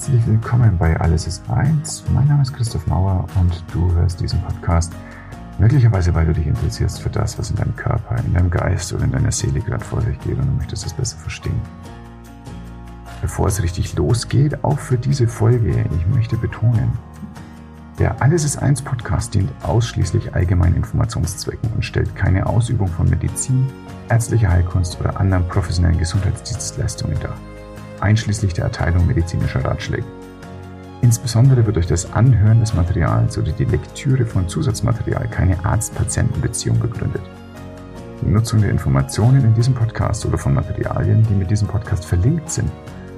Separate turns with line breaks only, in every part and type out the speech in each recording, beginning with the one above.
Herzlich willkommen bei Alles ist eins. Mein Name ist Christoph Mauer und du hörst diesen Podcast möglicherweise, weil du dich interessierst für das, was in deinem Körper, in deinem Geist oder in deiner Seele gerade vor sich geht und du möchtest es besser verstehen. Bevor es richtig losgeht, auch für diese Folge, ich möchte betonen, der Alles ist eins Podcast dient ausschließlich allgemeinen Informationszwecken und stellt keine Ausübung von Medizin, ärztlicher Heilkunst oder anderen professionellen Gesundheitsdienstleistungen dar einschließlich der Erteilung medizinischer Ratschläge. Insbesondere wird durch das Anhören des Materials oder die Lektüre von Zusatzmaterial keine Arzt-Patienten-Beziehung begründet. Die Nutzung der Informationen in diesem Podcast oder von Materialien, die mit diesem Podcast verlinkt sind,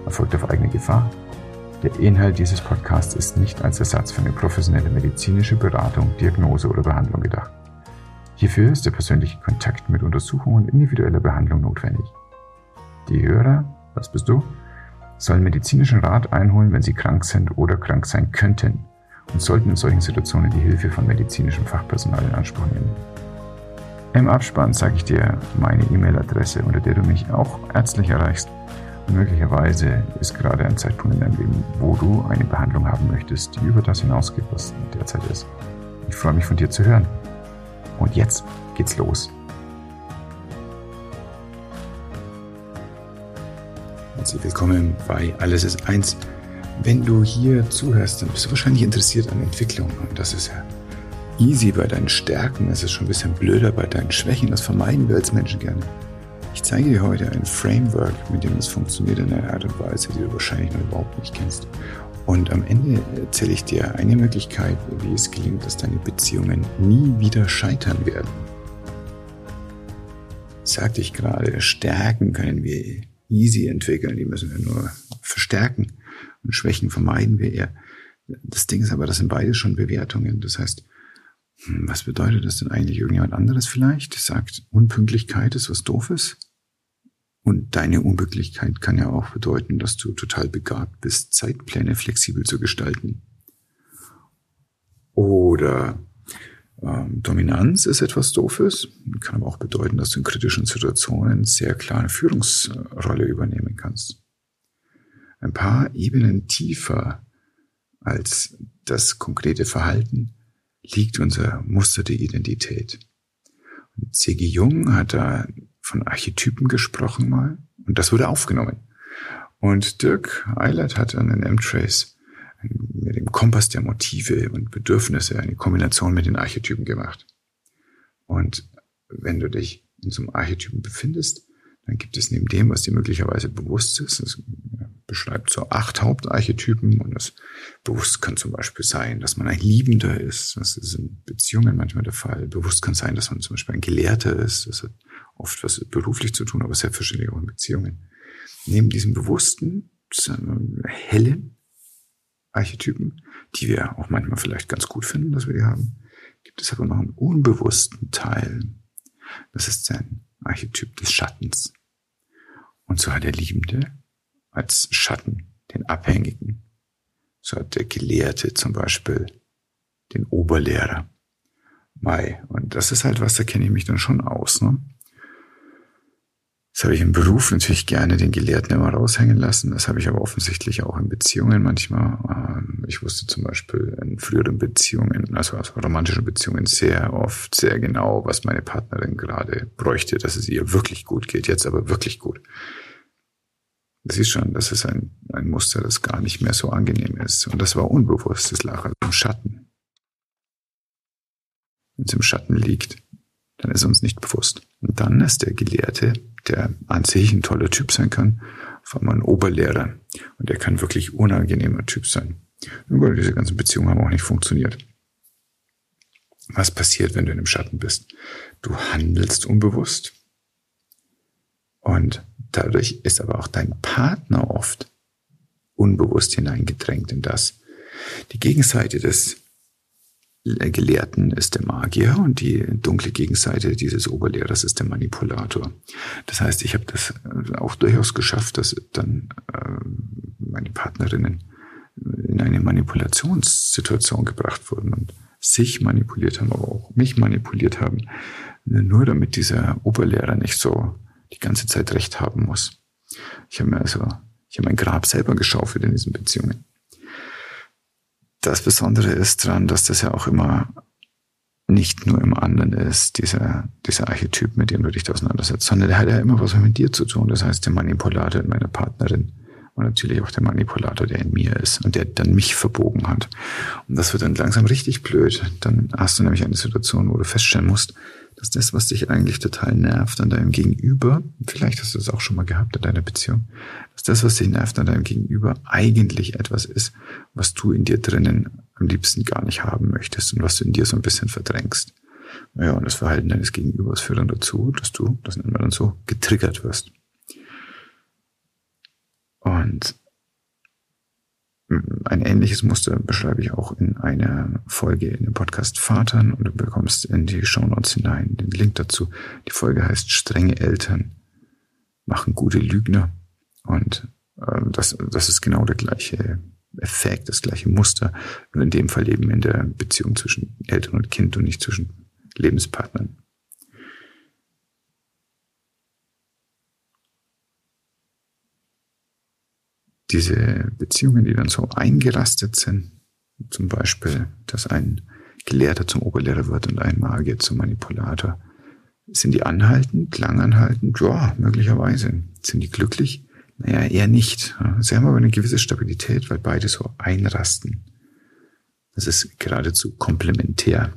erfolgt auf eigene Gefahr. Der Inhalt dieses Podcasts ist nicht als Ersatz für eine professionelle medizinische Beratung, Diagnose oder Behandlung gedacht. Hierfür ist der persönliche Kontakt mit Untersuchung und individueller Behandlung notwendig. Die Hörer, was bist du? Sollen medizinischen Rat einholen, wenn sie krank sind oder krank sein könnten und sollten in solchen Situationen die Hilfe von medizinischem Fachpersonal in Anspruch nehmen. Im Abspann sage ich dir meine E-Mail-Adresse, unter der du mich auch ärztlich erreichst. Und möglicherweise ist gerade ein Zeitpunkt in deinem Leben, wo du eine Behandlung haben möchtest, die über das hinausgeht, was derzeit ist. Ich freue mich von dir zu hören. Und jetzt geht's los. Herzlich willkommen bei Alles ist eins. Wenn du hier zuhörst, dann bist du wahrscheinlich interessiert an Entwicklung. Und das ist ja easy bei deinen Stärken. Es ist schon ein bisschen blöder bei deinen Schwächen. Das vermeiden wir als Menschen gerne. Ich zeige dir heute ein Framework, mit dem es funktioniert in einer Art und Weise, die du wahrscheinlich noch überhaupt nicht kennst. Und am Ende erzähle ich dir eine Möglichkeit, wie es gelingt, dass deine Beziehungen nie wieder scheitern werden. Sagte ich gerade, Stärken können wir easy entwickeln, die müssen wir nur verstärken und Schwächen vermeiden wir eher. Das Ding ist aber, das sind beide schon Bewertungen. Das heißt, hm, was bedeutet das denn eigentlich? Irgendjemand anderes vielleicht sagt, Unpünktlichkeit ist was Doofes? Und deine Unpünktlichkeit kann ja auch bedeuten, dass du total begabt bist, Zeitpläne flexibel zu gestalten. Oder ähm, Dominanz ist etwas Doofes, kann aber auch bedeuten, dass du in kritischen Situationen sehr klar eine Führungsrolle übernehmen kannst. Ein paar Ebenen tiefer als das konkrete Verhalten liegt unser Muster der Identität. C.G. Jung hat da von Archetypen gesprochen mal und das wurde aufgenommen. Und Dirk Eilert hat an den M-Trace mit dem Kompass der Motive und Bedürfnisse eine Kombination mit den Archetypen gemacht. Und wenn du dich in so einem Archetypen befindest, dann gibt es neben dem, was dir möglicherweise bewusst ist, es beschreibt so acht Hauptarchetypen und das bewusst kann zum Beispiel sein, dass man ein Liebender ist. Das ist in Beziehungen manchmal der Fall. Bewusst kann sein, dass man zum Beispiel ein Gelehrter ist. Das hat oft was beruflich zu tun, aber selbstverständlich auch in Beziehungen. Neben diesem bewussten, hellen, Archetypen, die wir auch manchmal vielleicht ganz gut finden, dass wir die haben, gibt es aber noch einen unbewussten Teil. Das ist ein Archetyp des Schattens. Und so hat der Liebende als Schatten den Abhängigen. So hat der Gelehrte zum Beispiel den Oberlehrer. Mai. Und das ist halt was, da kenne ich mich dann schon aus. Ne? Das habe ich im Beruf natürlich gerne den Gelehrten immer raushängen lassen. Das habe ich aber offensichtlich auch in Beziehungen manchmal. Ähm, ich wusste zum Beispiel in früheren Beziehungen, also, also romantischen Beziehungen, sehr oft sehr genau, was meine Partnerin gerade bräuchte, dass es ihr wirklich gut geht. Jetzt aber wirklich gut. Das ist schon, das ist ein, ein Muster, das gar nicht mehr so angenehm ist. Und das war unbewusst, das lag also im Schatten. Wenn es im Schatten liegt, dann ist uns nicht bewusst. Und dann ist der Gelehrte der an sich ein toller Typ sein kann, vor allem ein Oberlehrer. Und der kann wirklich unangenehmer Typ sein. Aber diese ganzen Beziehungen haben auch nicht funktioniert. Was passiert, wenn du in dem Schatten bist? Du handelst unbewusst. Und dadurch ist aber auch dein Partner oft unbewusst hineingedrängt in das. Die Gegenseite des Gelehrten ist der Magier und die dunkle Gegenseite dieses Oberlehrers ist der Manipulator. Das heißt, ich habe das äh, auch durchaus geschafft, dass dann äh, meine Partnerinnen in eine Manipulationssituation gebracht wurden und sich manipuliert haben, aber auch mich manipuliert haben, nur damit dieser Oberlehrer nicht so die ganze Zeit recht haben muss. Ich habe mir also, ich habe mein Grab selber geschaufelt in diesen Beziehungen. Das Besondere ist dran, dass das ja auch immer nicht nur im anderen ist, dieser, dieser Archetyp, mit dem du dich auseinandersetzt, sondern der hat ja immer was mit dir zu tun. Das heißt, der Manipulator in meiner Partnerin und natürlich auch der Manipulator, der in mir ist und der dann mich verbogen hat. Und das wird dann langsam richtig blöd. Dann hast du nämlich eine Situation, wo du feststellen musst, dass das, was dich eigentlich total nervt an deinem Gegenüber, vielleicht hast du das auch schon mal gehabt in deiner Beziehung, dass das, was dich nervt an deinem Gegenüber, eigentlich etwas ist, was du in dir drinnen am liebsten gar nicht haben möchtest und was du in dir so ein bisschen verdrängst. Ja, und das Verhalten deines Gegenübers führt dann dazu, dass du, das nennt man dann so, getriggert wirst. Und ein ähnliches Muster beschreibe ich auch in einer Folge in dem Podcast Vatern und du bekommst in die Show Notes hinein den Link dazu. Die Folge heißt Strenge Eltern machen gute Lügner und äh, das, das ist genau der gleiche Effekt, das gleiche Muster, nur in dem Fall eben in der Beziehung zwischen Eltern und Kind und nicht zwischen Lebenspartnern. Diese Beziehungen, die dann so eingerastet sind, zum Beispiel, dass ein Gelehrter zum Oberlehrer wird und ein Magier zum Manipulator, sind die anhaltend, langanhaltend? Ja, möglicherweise. Sind die glücklich? Naja, eher nicht. Sie haben aber eine gewisse Stabilität, weil beide so einrasten. Das ist geradezu komplementär.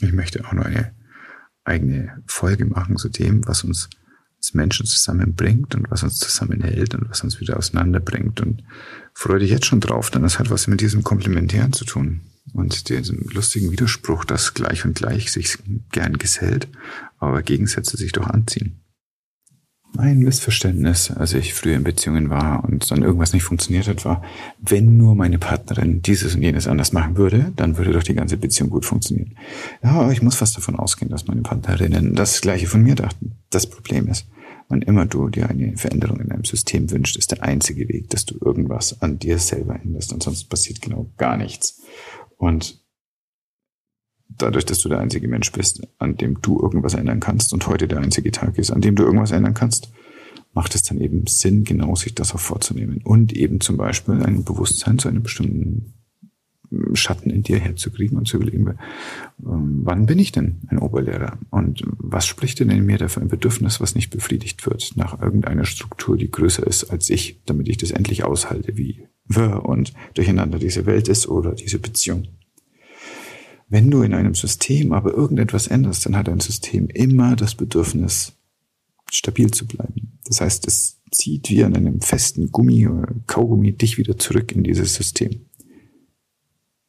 Ich möchte auch noch eine eigene Folge machen zu dem, was uns uns Menschen zusammenbringt und was uns zusammenhält und was uns wieder auseinanderbringt. Und freue dich jetzt schon drauf, denn das hat was mit diesem Komplementären zu tun. Und diesem lustigen Widerspruch, dass gleich und gleich sich gern gesellt, aber Gegensätze sich doch anziehen. Mein Missverständnis, als ich früher in Beziehungen war und dann irgendwas nicht funktioniert hat, war, wenn nur meine Partnerin dieses und jenes anders machen würde, dann würde doch die ganze Beziehung gut funktionieren. Ja, ich muss fast davon ausgehen, dass meine Partnerinnen das Gleiche von mir dachten. Das Problem ist, wann immer du dir eine Veränderung in deinem System wünschst, ist der einzige Weg, dass du irgendwas an dir selber änderst. Ansonsten passiert genau gar nichts. Und dadurch, dass du der einzige Mensch bist, an dem du irgendwas ändern kannst und heute der einzige Tag ist, an dem du irgendwas ändern kannst, macht es dann eben Sinn, genau sich das auch vorzunehmen und eben zum Beispiel ein Bewusstsein zu einem bestimmten Schatten in dir herzukriegen und zu überlegen, ähm, wann bin ich denn ein Oberlehrer? Und was spricht denn in mir dafür ein Bedürfnis, was nicht befriedigt wird, nach irgendeiner Struktur, die größer ist als ich, damit ich das endlich aushalte, wie wir und durcheinander diese Welt ist oder diese Beziehung. Wenn du in einem System aber irgendetwas änderst, dann hat ein System immer das Bedürfnis, stabil zu bleiben. Das heißt, es zieht wie an einem festen Gummi oder Kaugummi dich wieder zurück in dieses System.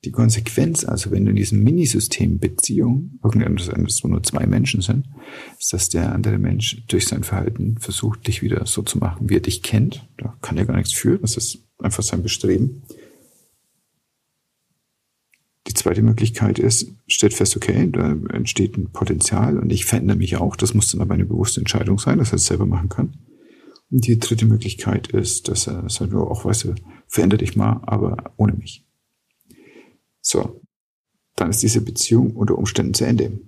Die Konsequenz also, wenn du in diesem Minisystem Beziehung, irgendetwas, wo nur zwei Menschen sind, ist, dass der andere Mensch durch sein Verhalten versucht, dich wieder so zu machen, wie er dich kennt. Da kann er gar nichts für, das ist einfach sein Bestreben. Die zweite Möglichkeit ist, stellt fest, okay, da entsteht ein Potenzial und ich verändere mich auch. Das muss dann aber eine bewusste Entscheidung sein, dass er es selber machen kann. Und die dritte Möglichkeit ist, dass er sagt, oh, auch weißt du, verändere dich mal, aber ohne mich. So, dann ist diese Beziehung unter Umständen zu Ende.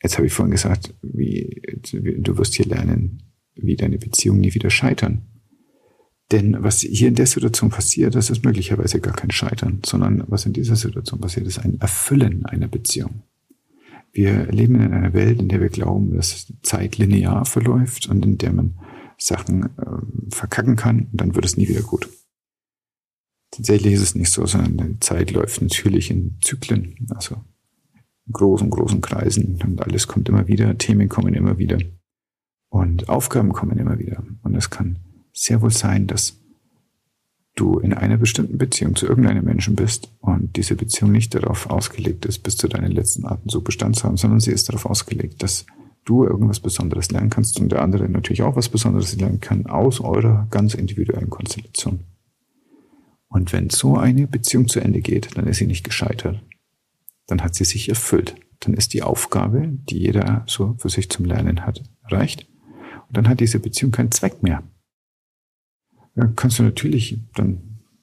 Jetzt habe ich vorhin gesagt, wie, du wirst hier lernen, wie deine Beziehungen nie wieder scheitern. Denn was hier in der Situation passiert, das ist möglicherweise gar kein Scheitern, sondern was in dieser Situation passiert, ist ein Erfüllen einer Beziehung. Wir leben in einer Welt, in der wir glauben, dass Zeit linear verläuft und in der man Sachen äh, verkacken kann und dann wird es nie wieder gut. Tatsächlich ist es nicht so, sondern die Zeit läuft natürlich in Zyklen, also in großen, großen Kreisen und alles kommt immer wieder, Themen kommen immer wieder und Aufgaben kommen immer wieder. Und es kann sehr wohl sein, dass du in einer bestimmten Beziehung zu irgendeinem Menschen bist und diese Beziehung nicht darauf ausgelegt ist, bis zu deinen letzten Atemzug Bestand zu haben, sondern sie ist darauf ausgelegt, dass du irgendwas Besonderes lernen kannst und der andere natürlich auch was Besonderes lernen kann aus eurer ganz individuellen Konstellation. Und wenn so eine Beziehung zu Ende geht, dann ist sie nicht gescheitert. Dann hat sie sich erfüllt. Dann ist die Aufgabe, die jeder so für sich zum Lernen hat, erreicht. Und dann hat diese Beziehung keinen Zweck mehr. Dann kannst du natürlich dann,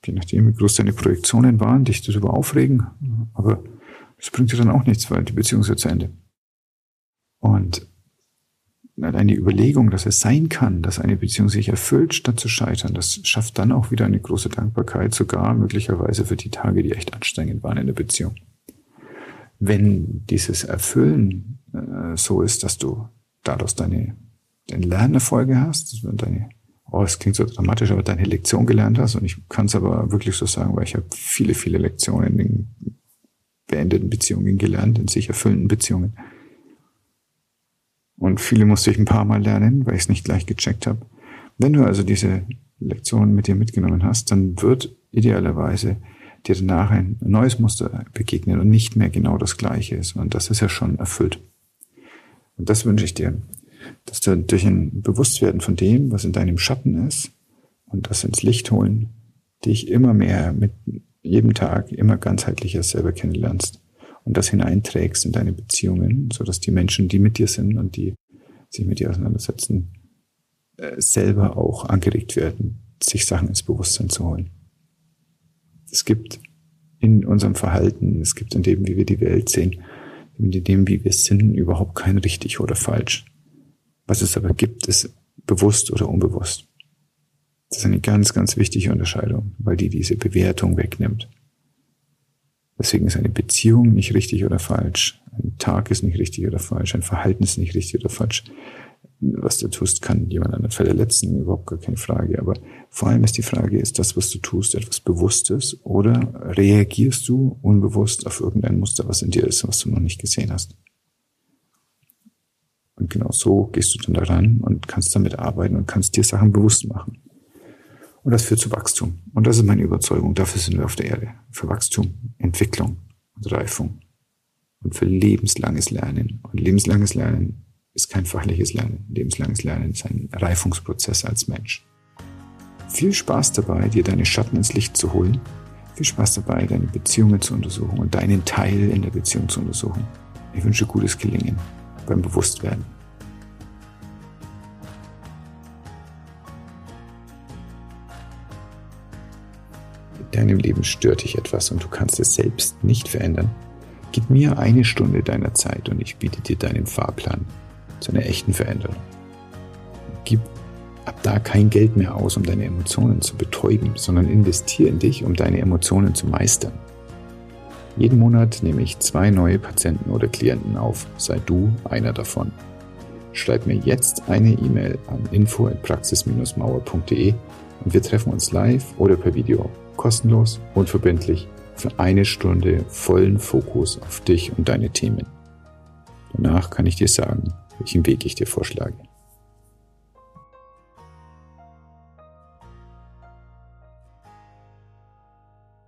je nachdem, wie groß deine Projektionen waren, dich darüber aufregen. Aber das bringt dir dann auch nichts, weil die Beziehung ist ja zu Ende. Und eine Überlegung, dass es sein kann, dass eine Beziehung sich erfüllt, statt zu scheitern, das schafft dann auch wieder eine große Dankbarkeit, sogar möglicherweise für die Tage, die echt anstrengend waren in der Beziehung. Wenn dieses Erfüllen äh, so ist, dass du daraus deine, deine Lernerfolge hast, deine, oh, es klingt so dramatisch, aber deine Lektion gelernt hast, und ich kann es aber wirklich so sagen, weil ich habe viele, viele Lektionen in beendeten Beziehungen gelernt, in sich erfüllenden Beziehungen und viele musste ich ein paar Mal lernen, weil ich es nicht gleich gecheckt habe. Wenn du also diese Lektion mit dir mitgenommen hast, dann wird idealerweise dir danach ein neues Muster begegnen und nicht mehr genau das gleiche ist. Und das ist ja schon erfüllt. Und das wünsche ich dir, dass du durch ein Bewusstwerden von dem, was in deinem Schatten ist, und das ins Licht holen, dich immer mehr mit jedem Tag immer ganzheitlicher selber kennenlernst und das hineinträgst in deine Beziehungen, so dass die Menschen, die mit dir sind und die sich mit dir auseinandersetzen, äh, selber auch angeregt werden, sich Sachen ins Bewusstsein zu holen. Es gibt in unserem Verhalten, es gibt in dem, wie wir die Welt sehen, in dem, wie wir sind, überhaupt kein richtig oder falsch. Was es aber gibt, ist bewusst oder unbewusst. Das ist eine ganz, ganz wichtige Unterscheidung, weil die diese Bewertung wegnimmt. Deswegen ist eine Beziehung nicht richtig oder falsch. Ein Tag ist nicht richtig oder falsch. Ein Verhalten ist nicht richtig oder falsch. Was du tust, kann jemand anderen verletzen, überhaupt gar keine Frage. Aber vor allem ist die Frage, ist das, was du tust, etwas Bewusstes oder reagierst du unbewusst auf irgendein Muster, was in dir ist, was du noch nicht gesehen hast? Und genau so gehst du dann daran und kannst damit arbeiten und kannst dir Sachen bewusst machen. Und das führt zu Wachstum. Und das ist meine Überzeugung. Dafür sind wir auf der Erde. Für Wachstum, Entwicklung und Reifung. Und für lebenslanges Lernen. Und lebenslanges Lernen ist kein fachliches Lernen. Lebenslanges Lernen ist ein Reifungsprozess als Mensch. Viel Spaß dabei, dir deine Schatten ins Licht zu holen. Viel Spaß dabei, deine Beziehungen zu untersuchen und deinen Teil in der Beziehung zu untersuchen. Ich wünsche gutes Gelingen beim Bewusstwerden. deinem Leben stört dich etwas und du kannst es selbst nicht verändern, gib mir eine Stunde deiner Zeit und ich biete dir deinen Fahrplan zu einer echten Veränderung. Gib ab da kein Geld mehr aus, um deine Emotionen zu betäuben, sondern investiere in dich, um deine Emotionen zu meistern. Jeden Monat nehme ich zwei neue Patienten oder Klienten auf, sei du einer davon. Schreib mir jetzt eine E-Mail an info@praxis-mauer.de und wir treffen uns live oder per Video kostenlos, unverbindlich, für eine Stunde vollen Fokus auf dich und deine Themen. Danach kann ich dir sagen, welchen Weg ich dir vorschlage.